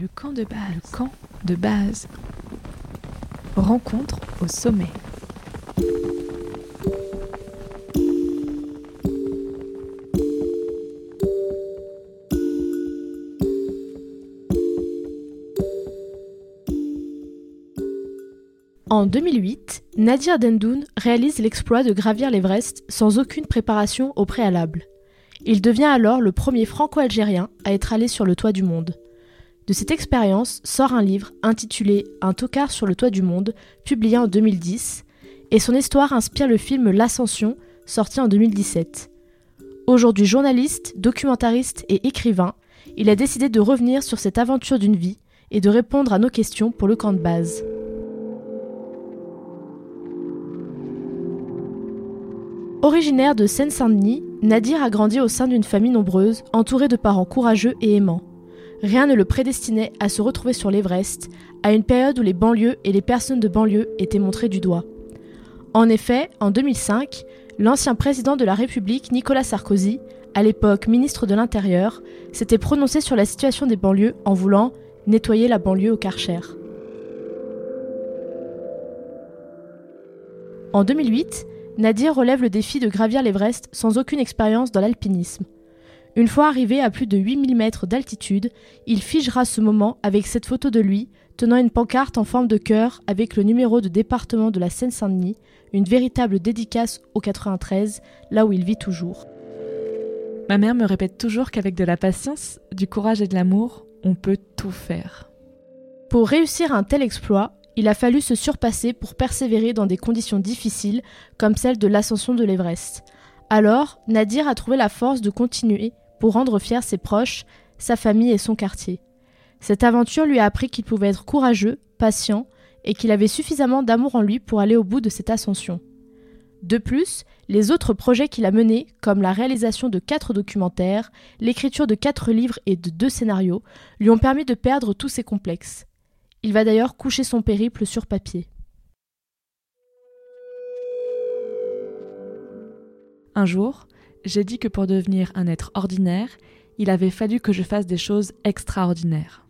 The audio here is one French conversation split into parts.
Le camp de base. Rencontre au sommet. En 2008, Nadir Dendoun réalise l'exploit de gravir l'Everest sans aucune préparation au préalable. Il devient alors le premier franco-algérien à être allé sur le toit du monde. De cette expérience sort un livre intitulé Un tocard sur le toit du monde, publié en 2010, et son histoire inspire le film L'Ascension, sorti en 2017. Aujourd'hui journaliste, documentariste et écrivain, il a décidé de revenir sur cette aventure d'une vie et de répondre à nos questions pour le camp de base. Originaire de Seine-Saint-Denis, Nadir a grandi au sein d'une famille nombreuse, entourée de parents courageux et aimants. Rien ne le prédestinait à se retrouver sur l'Everest, à une période où les banlieues et les personnes de banlieue étaient montrées du doigt. En effet, en 2005, l'ancien président de la République, Nicolas Sarkozy, à l'époque ministre de l'Intérieur, s'était prononcé sur la situation des banlieues en voulant nettoyer la banlieue au Karcher. En 2008, Nadir relève le défi de gravir l'Everest sans aucune expérience dans l'alpinisme. Une fois arrivé à plus de 8000 mètres d'altitude, il figera ce moment avec cette photo de lui, tenant une pancarte en forme de cœur avec le numéro de département de la Seine-Saint-Denis, une véritable dédicace au 93, là où il vit toujours. Ma mère me répète toujours qu'avec de la patience, du courage et de l'amour, on peut tout faire. Pour réussir un tel exploit, il a fallu se surpasser pour persévérer dans des conditions difficiles comme celle de l'ascension de l'Everest. Alors, Nadir a trouvé la force de continuer pour rendre fiers ses proches, sa famille et son quartier. Cette aventure lui a appris qu'il pouvait être courageux, patient et qu'il avait suffisamment d'amour en lui pour aller au bout de cette ascension. De plus, les autres projets qu'il a menés, comme la réalisation de quatre documentaires, l'écriture de quatre livres et de deux scénarios, lui ont permis de perdre tous ses complexes. Il va d'ailleurs coucher son périple sur papier. Un jour, j'ai dit que pour devenir un être ordinaire, il avait fallu que je fasse des choses extraordinaires.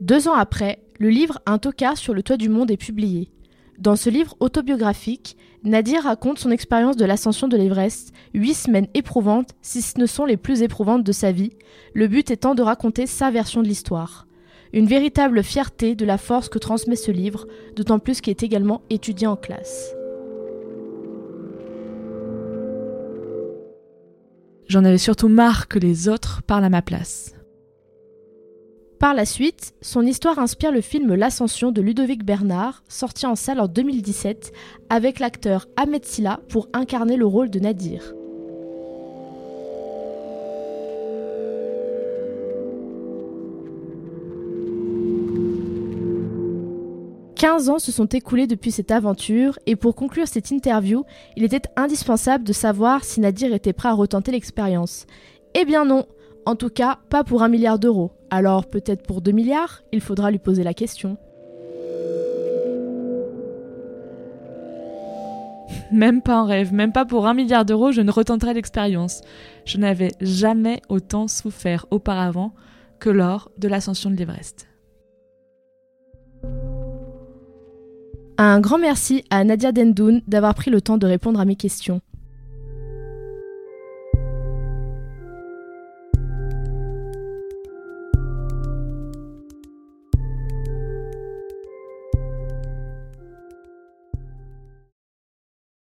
Deux ans après, le livre Un tocard sur le toit du monde est publié. Dans ce livre autobiographique, Nadir raconte son expérience de l'ascension de l'Everest, huit semaines éprouvantes, si ce ne sont les plus éprouvantes de sa vie, le but étant de raconter sa version de l'histoire. Une véritable fierté de la force que transmet ce livre, d'autant plus qu'il est également étudié en classe. J'en avais surtout marre que les autres parlent à ma place. Par la suite, son histoire inspire le film L'Ascension de Ludovic Bernard, sorti en salle en 2017, avec l'acteur Ahmed Silla pour incarner le rôle de Nadir. 15 ans se sont écoulés depuis cette aventure et pour conclure cette interview, il était indispensable de savoir si Nadir était prêt à retenter l'expérience. Eh bien non, en tout cas pas pour un milliard d'euros. Alors peut-être pour 2 milliards, il faudra lui poser la question. Même pas en rêve, même pas pour un milliard d'euros, je ne retenterai l'expérience. Je n'avais jamais autant souffert auparavant que lors de l'ascension de l'Everest. Un grand merci à Nadia Dendoun d'avoir pris le temps de répondre à mes questions.